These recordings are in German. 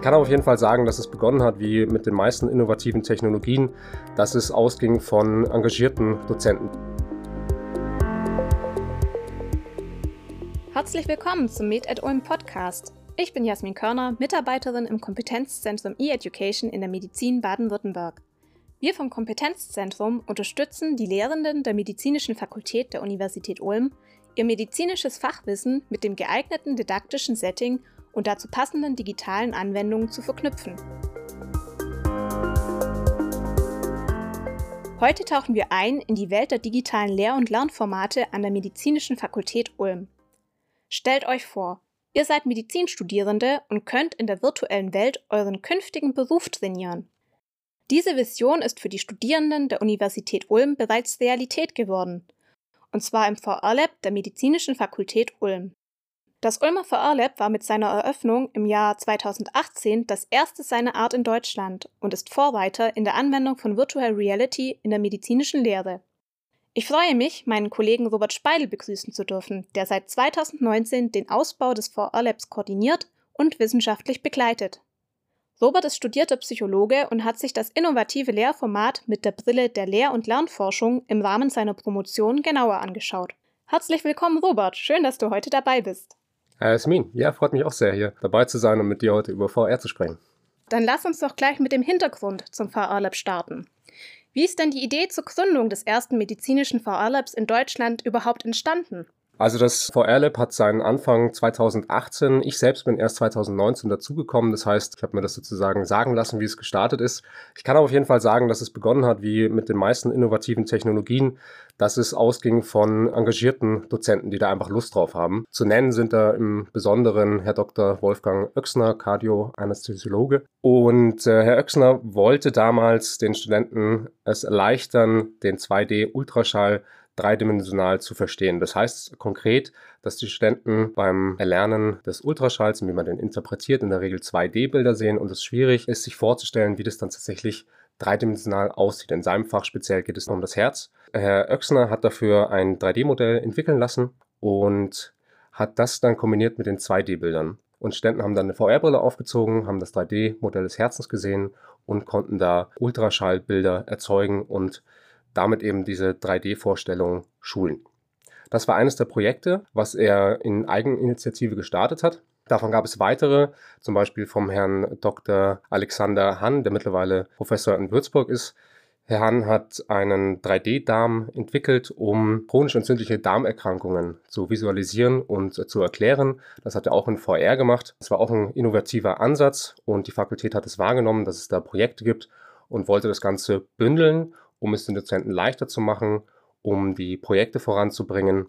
Ich kann auf jeden Fall sagen, dass es begonnen hat, wie mit den meisten innovativen Technologien, dass es ausging von engagierten Dozenten. Herzlich willkommen zum Med at Ulm Podcast. Ich bin Jasmin Körner, Mitarbeiterin im Kompetenzzentrum E-Education in der Medizin Baden-Württemberg. Wir vom Kompetenzzentrum unterstützen die Lehrenden der Medizinischen Fakultät der Universität Ulm, ihr medizinisches Fachwissen mit dem geeigneten didaktischen Setting und dazu passenden digitalen Anwendungen zu verknüpfen. Heute tauchen wir ein in die Welt der digitalen Lehr- und Lernformate an der Medizinischen Fakultät Ulm. Stellt euch vor, ihr seid Medizinstudierende und könnt in der virtuellen Welt euren künftigen Beruf trainieren. Diese Vision ist für die Studierenden der Universität Ulm bereits Realität geworden, und zwar im VR-Lab der Medizinischen Fakultät Ulm. Das Ulmer VR Lab war mit seiner Eröffnung im Jahr 2018 das erste seiner Art in Deutschland und ist Vorreiter in der Anwendung von Virtual Reality in der medizinischen Lehre. Ich freue mich, meinen Kollegen Robert Speidel begrüßen zu dürfen, der seit 2019 den Ausbau des VR Labs koordiniert und wissenschaftlich begleitet. Robert ist studierter Psychologe und hat sich das innovative Lehrformat mit der Brille der Lehr- und Lernforschung im Rahmen seiner Promotion genauer angeschaut. Herzlich willkommen, Robert. Schön, dass du heute dabei bist. Jasmin, ja, freut mich auch sehr, hier dabei zu sein und mit dir heute über VR zu sprechen. Dann lass uns doch gleich mit dem Hintergrund zum VR Lab starten. Wie ist denn die Idee zur Gründung des ersten medizinischen VR Labs in Deutschland überhaupt entstanden? Also das VR Lab hat seinen Anfang 2018. Ich selbst bin erst 2019 dazugekommen. Das heißt, ich habe mir das sozusagen sagen lassen, wie es gestartet ist. Ich kann aber auf jeden Fall sagen, dass es begonnen hat, wie mit den meisten innovativen Technologien, dass es ausging von engagierten Dozenten, die da einfach Lust drauf haben. Zu nennen sind da im Besonderen Herr Dr. Wolfgang Oechsner, Cardio-Anästhesiologe. Und äh, Herr Oechsner wollte damals den Studenten es erleichtern, den 2D-Ultraschall dreidimensional zu verstehen. Das heißt konkret, dass die Studenten beim Erlernen des Ultraschalls, wie man den interpretiert, in der Regel 2D-Bilder sehen und es schwierig ist, sich vorzustellen, wie das dann tatsächlich dreidimensional aussieht. In seinem Fach speziell geht es um das Herz. Herr Oechsner hat dafür ein 3D-Modell entwickeln lassen und hat das dann kombiniert mit den 2D-Bildern. Und Studenten haben dann eine VR-Brille aufgezogen, haben das 3D-Modell des Herzens gesehen und konnten da Ultraschallbilder erzeugen und damit eben diese 3D-Vorstellung schulen. Das war eines der Projekte, was er in Eigeninitiative gestartet hat. Davon gab es weitere, zum Beispiel vom Herrn Dr. Alexander Hahn, der mittlerweile Professor in Würzburg ist. Herr Hahn hat einen 3D-Darm entwickelt, um chronisch entzündliche Darmerkrankungen zu visualisieren und zu erklären. Das hat er auch in VR gemacht. Das war auch ein innovativer Ansatz und die Fakultät hat es wahrgenommen, dass es da Projekte gibt und wollte das Ganze bündeln um es den Dozenten leichter zu machen, um die Projekte voranzubringen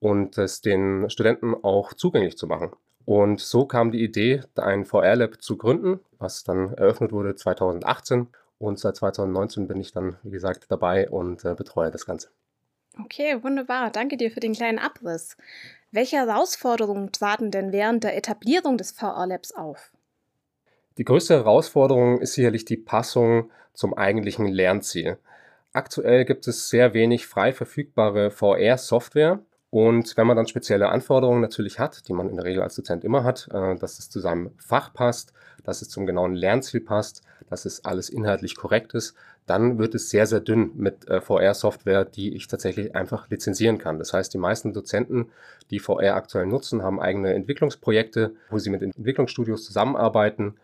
und es den Studenten auch zugänglich zu machen. Und so kam die Idee, ein VR-Lab zu gründen, was dann eröffnet wurde 2018. Und seit 2019 bin ich dann, wie gesagt, dabei und äh, betreue das Ganze. Okay, wunderbar. Danke dir für den kleinen Abriss. Welche Herausforderungen traten denn während der Etablierung des VR-Labs auf? Die größte Herausforderung ist sicherlich die Passung zum eigentlichen Lernziel. Aktuell gibt es sehr wenig frei verfügbare VR-Software. Und wenn man dann spezielle Anforderungen natürlich hat, die man in der Regel als Dozent immer hat, äh, dass es zu seinem Fach passt, dass es zum genauen Lernziel passt, dass es alles inhaltlich korrekt ist, dann wird es sehr, sehr dünn mit äh, VR-Software, die ich tatsächlich einfach lizenzieren kann. Das heißt, die meisten Dozenten, die VR aktuell nutzen, haben eigene Entwicklungsprojekte, wo sie mit Entwicklungsstudios zusammenarbeiten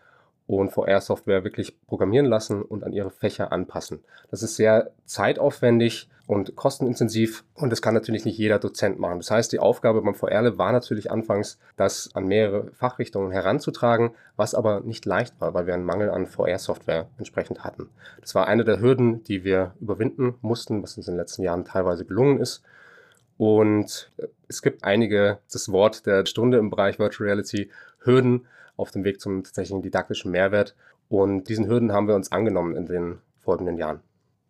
und VR-Software wirklich programmieren lassen und an ihre Fächer anpassen. Das ist sehr zeitaufwendig und kostenintensiv und das kann natürlich nicht jeder Dozent machen. Das heißt, die Aufgabe beim VR war natürlich anfangs, das an mehrere Fachrichtungen heranzutragen, was aber nicht leicht war, weil wir einen Mangel an VR-Software entsprechend hatten. Das war eine der Hürden, die wir überwinden mussten, was uns in den letzten Jahren teilweise gelungen ist. Und es gibt einige, das Wort der Stunde im Bereich Virtual Reality, Hürden, auf dem Weg zum tatsächlichen didaktischen Mehrwert. Und diesen Hürden haben wir uns angenommen in den folgenden Jahren.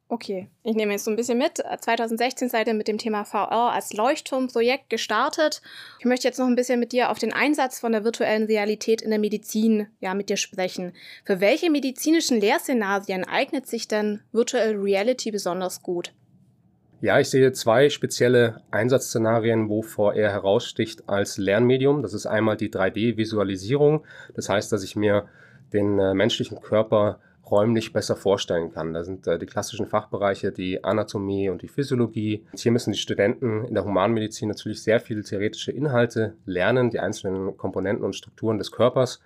Okay, ich nehme jetzt so ein bisschen mit. 2016 seid ihr mit dem Thema VR als Leuchtturmprojekt gestartet. Ich möchte jetzt noch ein bisschen mit dir auf den Einsatz von der virtuellen Realität in der Medizin ja, mit dir sprechen. Für welche medizinischen Lehrszenarien eignet sich denn Virtual Reality besonders gut? Ja, ich sehe zwei spezielle Einsatzszenarien, wo VR heraussticht als Lernmedium. Das ist einmal die 3D-Visualisierung. Das heißt, dass ich mir den äh, menschlichen Körper räumlich besser vorstellen kann. Da sind äh, die klassischen Fachbereiche die Anatomie und die Physiologie. Hier müssen die Studenten in der Humanmedizin natürlich sehr viele theoretische Inhalte lernen, die einzelnen Komponenten und Strukturen des Körpers.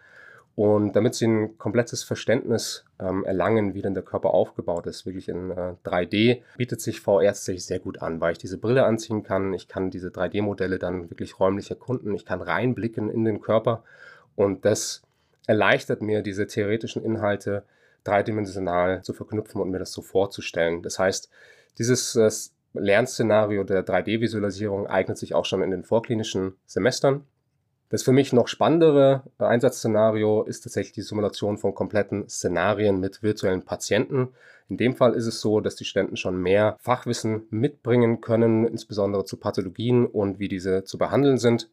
Und damit sie ein komplettes Verständnis ähm, erlangen, wie denn der Körper aufgebaut ist, wirklich in äh, 3D, bietet sich VR tatsächlich sehr gut an, weil ich diese Brille anziehen kann. Ich kann diese 3D-Modelle dann wirklich räumlich erkunden. Ich kann reinblicken in den Körper. Und das erleichtert mir, diese theoretischen Inhalte dreidimensional zu verknüpfen und mir das so vorzustellen. Das heißt, dieses äh, Lernszenario der 3D-Visualisierung eignet sich auch schon in den vorklinischen Semestern. Das für mich noch spannendere Einsatzszenario ist tatsächlich die Simulation von kompletten Szenarien mit virtuellen Patienten. In dem Fall ist es so, dass die Studenten schon mehr Fachwissen mitbringen können, insbesondere zu Pathologien und wie diese zu behandeln sind.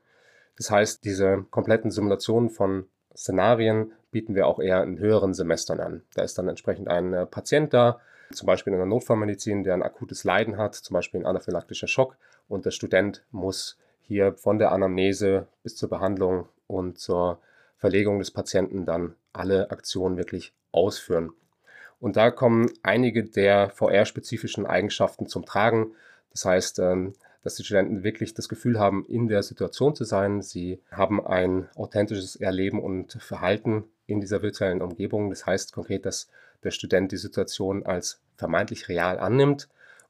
Das heißt, diese kompletten Simulationen von Szenarien bieten wir auch eher in höheren Semestern an. Da ist dann entsprechend ein äh, Patient da, zum Beispiel in der Notfallmedizin, der ein akutes Leiden hat, zum Beispiel ein anaphylaktischer Schock und der Student muss hier von der Anamnese bis zur Behandlung und zur Verlegung des Patienten dann alle Aktionen wirklich ausführen. Und da kommen einige der VR-spezifischen Eigenschaften zum Tragen. Das heißt, ähm, dass die Studenten wirklich das Gefühl haben, in der Situation zu sein. Sie haben ein authentisches Erleben und Verhalten in dieser virtuellen Umgebung. Das heißt konkret, dass der Student die Situation als vermeintlich real annimmt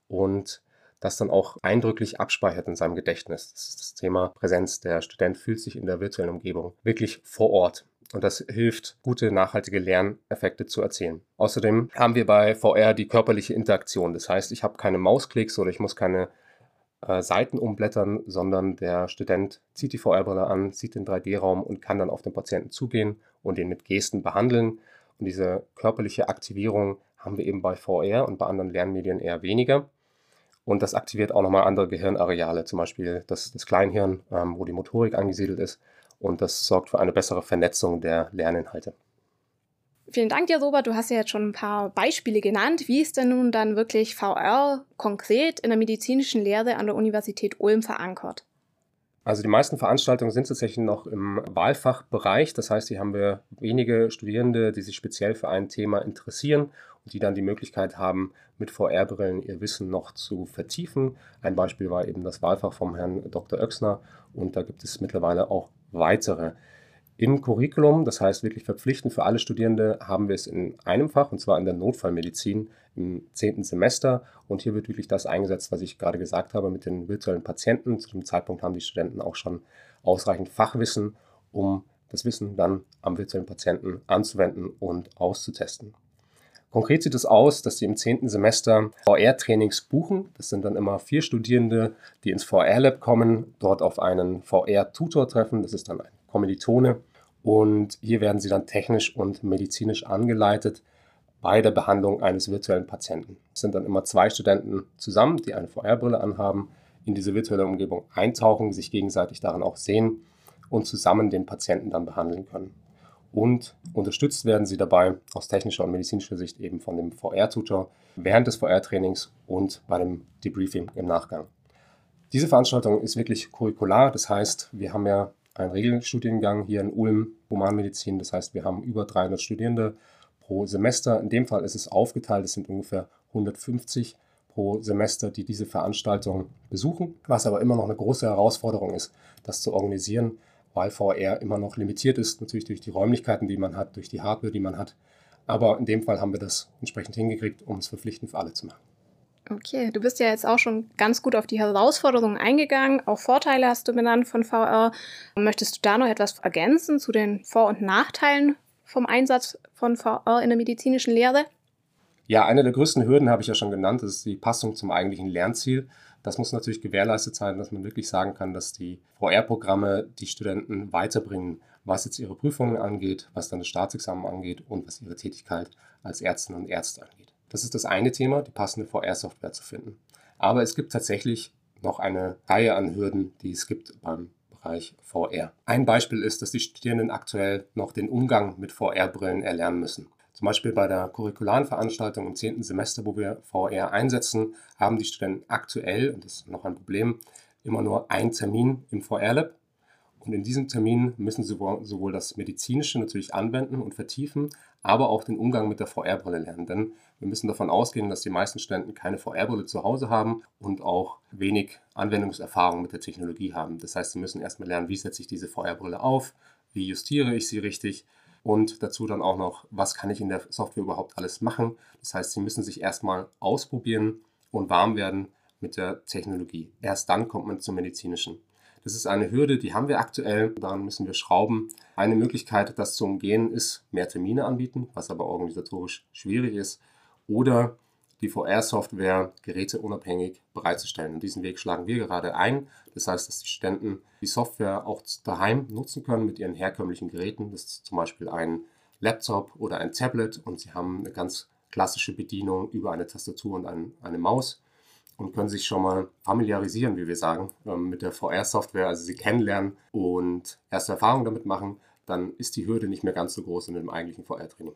und das dann auch eindrücklich abspeichert in seinem Gedächtnis. Das ist das Thema Präsenz. Der Student fühlt sich in der virtuellen Umgebung wirklich vor Ort. Und das hilft, gute, nachhaltige Lerneffekte zu erzielen. Außerdem haben wir bei VR die körperliche Interaktion. Das heißt, ich habe keine Mausklicks oder ich muss keine äh, Seiten umblättern, sondern der Student zieht die VR-Brille an, sieht den 3D-Raum und kann dann auf den Patienten zugehen und ihn mit Gesten behandeln. Und diese körperliche Aktivierung haben wir eben bei VR und bei anderen Lernmedien eher weniger. Und das aktiviert auch nochmal andere Gehirnareale, zum Beispiel das, das Kleinhirn, ähm, wo die Motorik angesiedelt ist. Und das sorgt für eine bessere Vernetzung der Lerninhalte. Vielen Dank dir, Robert. Du hast ja jetzt schon ein paar Beispiele genannt. Wie ist denn nun dann wirklich VR konkret in der medizinischen Lehre an der Universität Ulm verankert? Also die meisten Veranstaltungen sind tatsächlich noch im Wahlfachbereich. Das heißt, hier haben wir wenige Studierende, die sich speziell für ein Thema interessieren und die dann die Möglichkeit haben, mit VR-Brillen ihr Wissen noch zu vertiefen. Ein Beispiel war eben das Wahlfach vom Herrn Dr. Oechsner und da gibt es mittlerweile auch weitere. Im Curriculum, das heißt wirklich verpflichtend für alle Studierende, haben wir es in einem Fach, und zwar in der Notfallmedizin im zehnten Semester. Und hier wird wirklich das eingesetzt, was ich gerade gesagt habe mit den virtuellen Patienten. Zu dem Zeitpunkt haben die Studenten auch schon ausreichend Fachwissen, um das Wissen dann am virtuellen Patienten anzuwenden und auszutesten. Konkret sieht es aus, dass sie im zehnten Semester VR-Trainings buchen. Das sind dann immer vier Studierende, die ins VR-Lab kommen, dort auf einen VR-Tutor treffen. Das ist dann ein Kommilitone, und hier werden sie dann technisch und medizinisch angeleitet bei der Behandlung eines virtuellen Patienten. Es sind dann immer zwei Studenten zusammen, die eine VR-Brille anhaben, in diese virtuelle Umgebung eintauchen, sich gegenseitig darin auch sehen und zusammen den Patienten dann behandeln können. Und unterstützt werden sie dabei aus technischer und medizinischer Sicht eben von dem VR-Tutor während des VR-Trainings und bei dem Debriefing im Nachgang. Diese Veranstaltung ist wirklich curricular, das heißt, wir haben ja ein Regelstudiengang hier in Ulm, Humanmedizin. Das heißt, wir haben über 300 Studierende pro Semester. In dem Fall ist es aufgeteilt, es sind ungefähr 150 pro Semester, die diese Veranstaltung besuchen, was aber immer noch eine große Herausforderung ist, das zu organisieren, weil VR immer noch limitiert ist, natürlich durch die Räumlichkeiten, die man hat, durch die Hardware, die man hat. Aber in dem Fall haben wir das entsprechend hingekriegt, um es verpflichtend für alle zu machen. Okay, du bist ja jetzt auch schon ganz gut auf die Herausforderungen eingegangen. Auch Vorteile hast du benannt von VR. Möchtest du da noch etwas ergänzen zu den Vor- und Nachteilen vom Einsatz von VR in der medizinischen Lehre? Ja, eine der größten Hürden habe ich ja schon genannt, das ist die Passung zum eigentlichen Lernziel. Das muss natürlich gewährleistet sein, dass man wirklich sagen kann, dass die VR-Programme die Studenten weiterbringen, was jetzt ihre Prüfungen angeht, was dann das Staatsexamen angeht und was ihre Tätigkeit als Ärztinnen und Ärzte angeht. Das ist das eine Thema, die passende VR-Software zu finden. Aber es gibt tatsächlich noch eine Reihe an Hürden, die es gibt beim Bereich VR. Ein Beispiel ist, dass die Studierenden aktuell noch den Umgang mit VR-Brillen erlernen müssen. Zum Beispiel bei der curricularen Veranstaltung im 10. Semester, wo wir VR einsetzen, haben die Studenten aktuell, und das ist noch ein Problem, immer nur einen Termin im VR-Lab Und in diesem Termin müssen sie sowohl das Medizinische natürlich anwenden und vertiefen, aber auch den Umgang mit der VR-Brille lernen. Denn wir müssen davon ausgehen, dass die meisten Studenten keine VR-Brille zu Hause haben und auch wenig Anwendungserfahrung mit der Technologie haben. Das heißt, sie müssen erstmal lernen, wie setze ich diese VR-Brille auf, wie justiere ich sie richtig und dazu dann auch noch, was kann ich in der Software überhaupt alles machen. Das heißt, sie müssen sich erstmal ausprobieren und warm werden mit der Technologie. Erst dann kommt man zum medizinischen. Das ist eine Hürde, die haben wir aktuell. Daran müssen wir schrauben. Eine Möglichkeit, das zu umgehen, ist mehr Termine anbieten, was aber organisatorisch schwierig ist. Oder die VR-Software geräteunabhängig bereitzustellen. Und diesen Weg schlagen wir gerade ein. Das heißt, dass die Studenten die Software auch daheim nutzen können mit ihren herkömmlichen Geräten. Das ist zum Beispiel ein Laptop oder ein Tablet und sie haben eine ganz klassische Bedienung über eine Tastatur und ein, eine Maus und können sich schon mal familiarisieren, wie wir sagen, ähm, mit der VR-Software, also sie kennenlernen und erste Erfahrungen damit machen, dann ist die Hürde nicht mehr ganz so groß in dem eigentlichen VR-Training.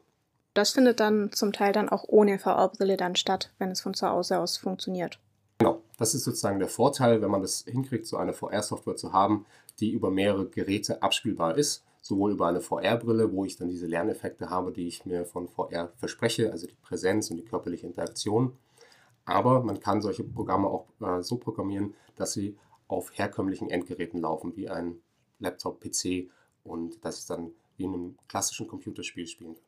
Das findet dann zum Teil dann auch ohne VR-Brille dann statt, wenn es von zu Hause aus funktioniert. Genau, das ist sozusagen der Vorteil, wenn man das hinkriegt, so eine VR-Software zu haben, die über mehrere Geräte abspielbar ist. Sowohl über eine VR-Brille, wo ich dann diese Lerneffekte habe, die ich mir von VR verspreche, also die Präsenz und die körperliche Interaktion, aber man kann solche Programme auch äh, so programmieren, dass sie auf herkömmlichen Endgeräten laufen, wie ein Laptop, PC und dass ich dann wie in einem klassischen Computerspiel spielen kann.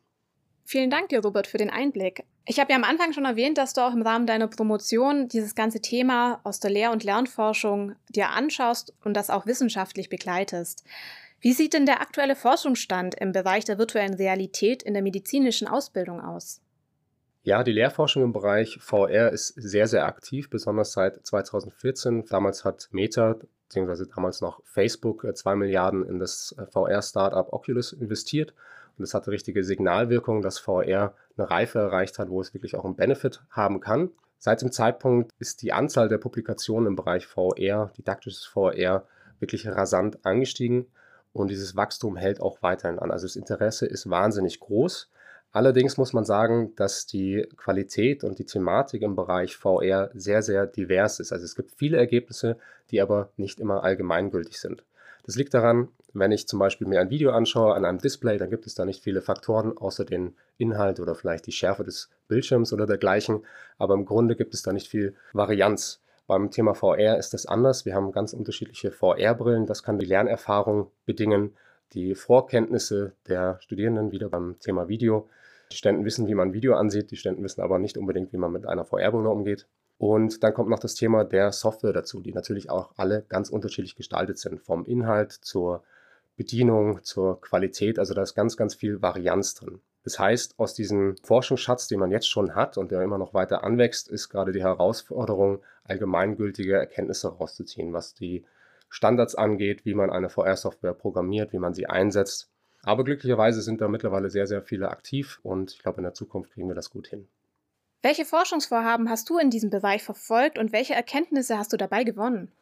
Vielen Dank dir, Robert, für den Einblick. Ich habe ja am Anfang schon erwähnt, dass du auch im Rahmen deiner Promotion dieses ganze Thema aus der Lehr- und Lernforschung dir anschaust und das auch wissenschaftlich begleitest. Wie sieht denn der aktuelle Forschungsstand im Bereich der virtuellen Realität in der medizinischen Ausbildung aus? Ja, die Lehrforschung im Bereich VR ist sehr, sehr aktiv, besonders seit 2014. Damals hat Meta, beziehungsweise damals noch Facebook, 2 äh, Milliarden in das äh, VR-Startup Oculus investiert. Und es hatte richtige Signalwirkung, dass VR eine Reife erreicht hat, wo es wirklich auch einen Benefit haben kann. Seit dem Zeitpunkt ist die Anzahl der Publikationen im Bereich VR, didaktisches VR, wirklich rasant angestiegen und dieses Wachstum hält auch weiterhin an. Also das Interesse ist wahnsinnig groß. Allerdings muss man sagen, dass die Qualität und die Thematik im Bereich VR sehr, sehr divers ist. Also es gibt viele Ergebnisse, die aber nicht immer allgemeingültig sind. Das liegt daran, wenn ich zum Beispiel mir ein Video anschaue an einem Display, dann gibt es da nicht viele Faktoren außer den Inhalt oder vielleicht die Schärfe des Bildschirms oder dergleichen. Aber im Grunde gibt es da nicht viel Varianz. Beim Thema VR ist das anders. Wir haben ganz unterschiedliche VR-Brillen. Das kann die Lernerfahrung bedingen, die Vorkenntnisse der Studierenden wieder beim Thema Video die Studenten wissen, wie man ein Video ansieht, die Studenten wissen aber nicht unbedingt, wie man mit einer VR-Brille umgeht. Und dann kommt noch das Thema der Software dazu, die natürlich auch alle ganz unterschiedlich gestaltet sind, vom Inhalt zur Bedienung, zur Qualität. Also da ist ganz, ganz viel Varianz drin. Das heißt, aus diesem Forschungsschatz, den man jetzt schon hat und der immer noch weiter anwächst, ist gerade die Herausforderung, allgemeingültige Erkenntnisse rauszuziehen, was die Standards angeht, wie man eine VR-Software programmiert, wie man sie einsetzt aber glücklicherweise sind da mittlerweile sehr, sehr viele aktiv und ich glaube, in der Zukunft kriegen wir das gut hin. Welche Forschungsvorhaben hast du in diesem Bereich verfolgt und welche Erkenntnisse hast du dabei gewonnen?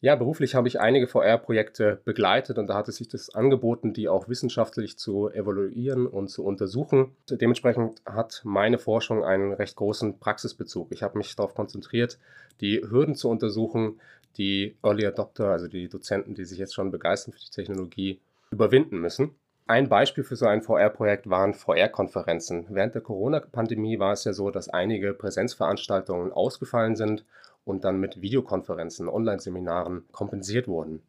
Ja, beruflich habe ich einige VR-Projekte begleitet und da hat es sich das angeboten, die auch wissenschaftlich zu evaluieren und zu untersuchen. Dementsprechend hat meine Forschung einen recht großen Praxisbezug. Ich habe mich darauf konzentriert, die Hürden zu untersuchen, die Early Adopter, also die Dozenten, die sich jetzt schon begeistern für die Technologie, überwinden müssen. Ein Beispiel für so ein VR-Projekt waren VR-Konferenzen. Während der Corona-Pandemie war es ja so, dass einige Präsenzveranstaltungen ausgefallen sind und dann mit Videokonferenzen, Online-Seminaren kompensiert wurden.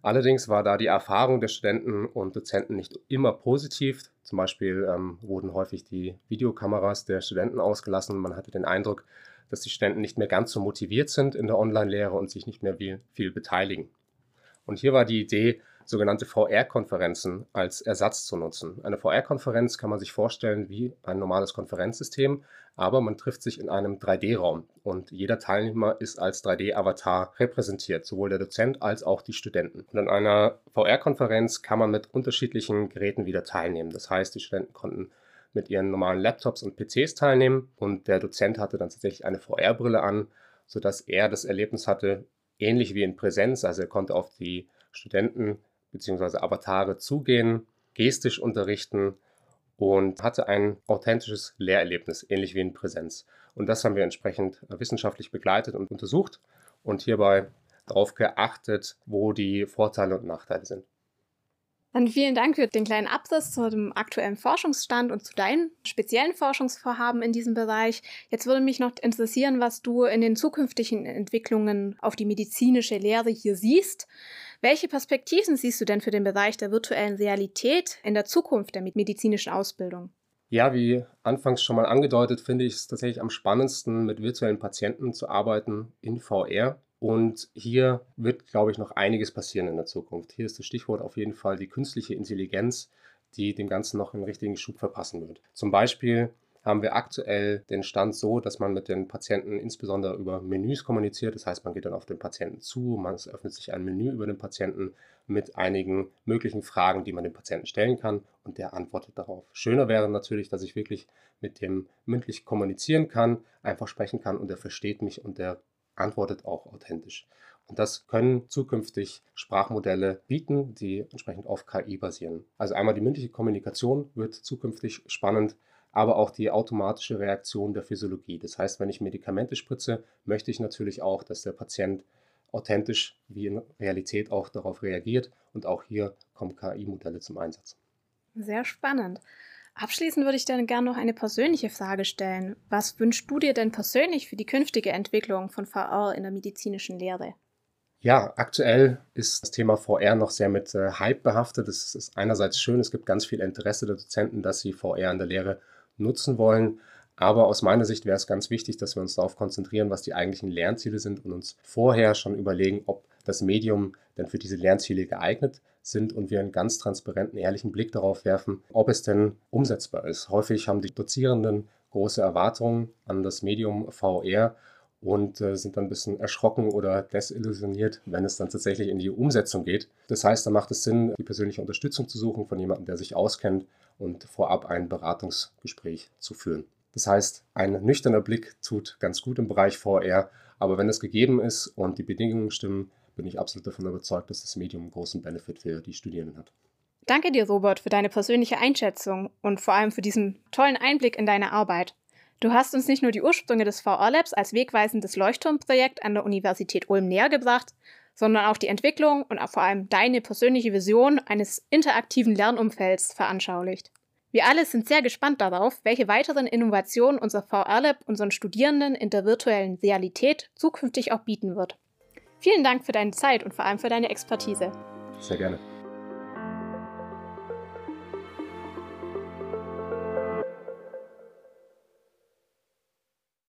Allerdings war da die Erfahrung der Studenten und Dozenten nicht immer positiv. Zum Beispiel ähm, wurden häufig die Videokameras der Studenten ausgelassen. Man hatte den Eindruck, dass die Studenten nicht mehr ganz so motiviert sind in der Online-Lehre und sich nicht mehr viel, viel beteiligen. Und hier war die Idee, sogenannte VR-Konferenzen als Ersatz zu nutzen. Eine VR-Konferenz kann man sich vorstellen wie ein normales Konferenzsystem, aber man trifft sich in einem 3D-Raum und jeder Teilnehmer ist als 3D-Avatar repräsentiert, sowohl der Dozent als auch die Studenten. Und an einer VR-Konferenz kann man mit unterschiedlichen Geräten wieder teilnehmen. Das heißt, die Studenten konnten mit ihren normalen Laptops und PCs teilnehmen und der Dozent hatte dann tatsächlich eine VR-Brille an, sodass er das Erlebnis hatte, ähnlich wie in Präsenz, also er konnte auf die Studenten bzw. Avatare zugehen, gestisch unterrichten und hatte ein authentisches Lehrerlebnis, ähnlich wie in Präsenz. Und das haben wir entsprechend wissenschaftlich begleitet und untersucht. Und hierbei darauf geachtet, wo die Vorteile und Nachteile sind. Dann vielen Dank für den kleinen Absatz zu dem aktuellen Forschungsstand und zu deinen speziellen Forschungsvorhaben in diesem Bereich. Jetzt würde mich noch interessieren, was du in den zukünftigen Entwicklungen auf die medizinische Lehre hier siehst. Welche Perspektiven siehst du denn für den Bereich der virtuellen Realität in der Zukunft der medizinischen Ausbildung? Ja, wie anfangs schon mal angedeutet, finde ich es tatsächlich am spannendsten, mit virtuellen Patienten zu arbeiten in VR. Und hier wird, glaube ich, noch einiges passieren in der Zukunft. Hier ist das Stichwort auf jeden Fall die künstliche Intelligenz, die dem Ganzen noch einen richtigen Schub verpassen wird. Zum Beispiel haben wir aktuell den Stand so, dass man mit den Patienten insbesondere über Menüs kommuniziert. Das heißt, man geht dann auf den Patienten zu, man öffnet sich ein Menü über den Patienten mit einigen möglichen Fragen, die man dem Patienten stellen kann und der antwortet darauf. Schöner wäre natürlich, dass ich wirklich mit dem mündlich kommunizieren kann, einfach sprechen kann und er versteht mich und der antwortet auch authentisch. Und das können zukünftig Sprachmodelle bieten, die entsprechend auf KI basieren. Also einmal die mündliche Kommunikation wird zukünftig spannend, aber auch die automatische Reaktion der Physiologie. Das heißt, wenn ich Medikamente spritze, möchte ich natürlich auch, dass der Patient authentisch wie in Realität auch darauf reagiert. Und auch hier kommen KI-Modelle zum Einsatz. Sehr spannend. Abschließend würde ich dann gerne noch eine persönliche Frage stellen. Was wünschst du dir denn persönlich für die künftige Entwicklung von VR in der medizinischen Lehre? Ja, aktuell ist das Thema VR noch sehr mit äh, Hype behaftet. Es ist einerseits schön, es gibt ganz viel Interesse der Dozenten, dass sie VR in der Lehre nutzen wollen. Aber aus meiner Sicht wäre es ganz wichtig, dass wir uns darauf konzentrieren, was die eigentlichen Lernziele sind und uns vorher schon überlegen, ob das Medium denn für diese Lernziele geeignet sind und wir einen ganz transparenten, ehrlichen Blick darauf werfen, ob es denn umsetzbar ist. Häufig haben die Dozierenden große Erwartungen an das Medium VR und äh, sind dann ein bisschen erschrocken oder desillusioniert, wenn es dann tatsächlich in die Umsetzung geht. Das heißt, da macht es Sinn, die persönliche Unterstützung zu suchen von jemandem, der sich auskennt und vorab ein Beratungsgespräch zu führen. Das heißt, ein nüchterner Blick tut ganz gut im Bereich VR, aber wenn es gegeben ist und die Bedingungen stimmen, bin ich absolut davon überzeugt, dass das Medium einen großen Benefit für die Studierenden hat. Danke dir, Robert, für deine persönliche Einschätzung und vor allem für diesen tollen Einblick in deine Arbeit. Du hast uns nicht nur die Ursprünge des VR-Labs als wegweisendes Leuchtturmprojekt an der Universität Ulm näher gebracht, sondern auch die Entwicklung und vor allem deine persönliche Vision eines interaktiven Lernumfelds veranschaulicht. Wir alle sind sehr gespannt darauf, welche weiteren Innovationen unser VR-Lab unseren Studierenden in der virtuellen Realität zukünftig auch bieten wird. Vielen Dank für deine Zeit und vor allem für deine Expertise. Sehr gerne.